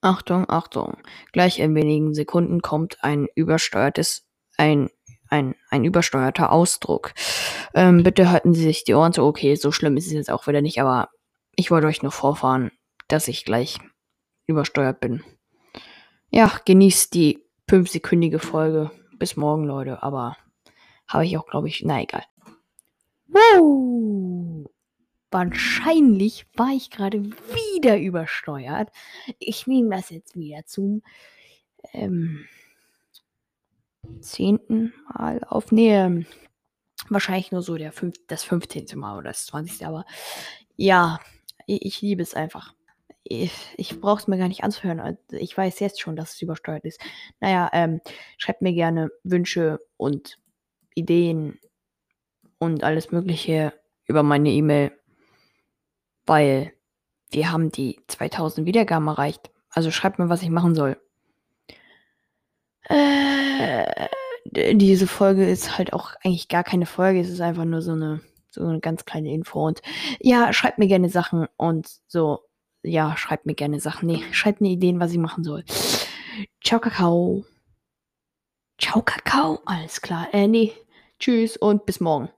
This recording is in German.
Achtung, Achtung. Gleich in wenigen Sekunden kommt ein übersteuertes, ein, ein, ein übersteuerter Ausdruck. Ähm, bitte halten Sie sich die Ohren zu. Okay, so schlimm ist es jetzt auch wieder nicht, aber ich wollte euch nur vorfahren, dass ich gleich übersteuert bin. Ja, genießt die fünfsekündige Folge. Bis morgen, Leute. Aber habe ich auch, glaube ich, na egal. Wow. Wahrscheinlich war ich gerade wieder übersteuert. Ich nehme das jetzt wieder zum ähm, zehnten Mal aufnehmen. Wahrscheinlich nur so der fünf, das 15. Mal oder das 20. Aber ja, ich, ich liebe es einfach. Ich, ich brauche es mir gar nicht anzuhören. Ich weiß jetzt schon, dass es übersteuert ist. Naja, ähm, schreibt mir gerne Wünsche und Ideen und alles Mögliche über meine E-Mail, weil wir haben die 2000 Wiedergaben erreicht. Also schreibt mir, was ich machen soll. Äh, diese Folge ist halt auch eigentlich gar keine Folge. Es ist einfach nur so eine, so eine ganz kleine Info. Und ja, schreibt mir gerne Sachen und so. Ja, schreibt mir gerne Sachen. Nee, schreibt mir Ideen, was ich machen soll. Ciao, Kakao. Ciao, Kakao. Alles klar. Äh, nee. Tschüss und bis morgen.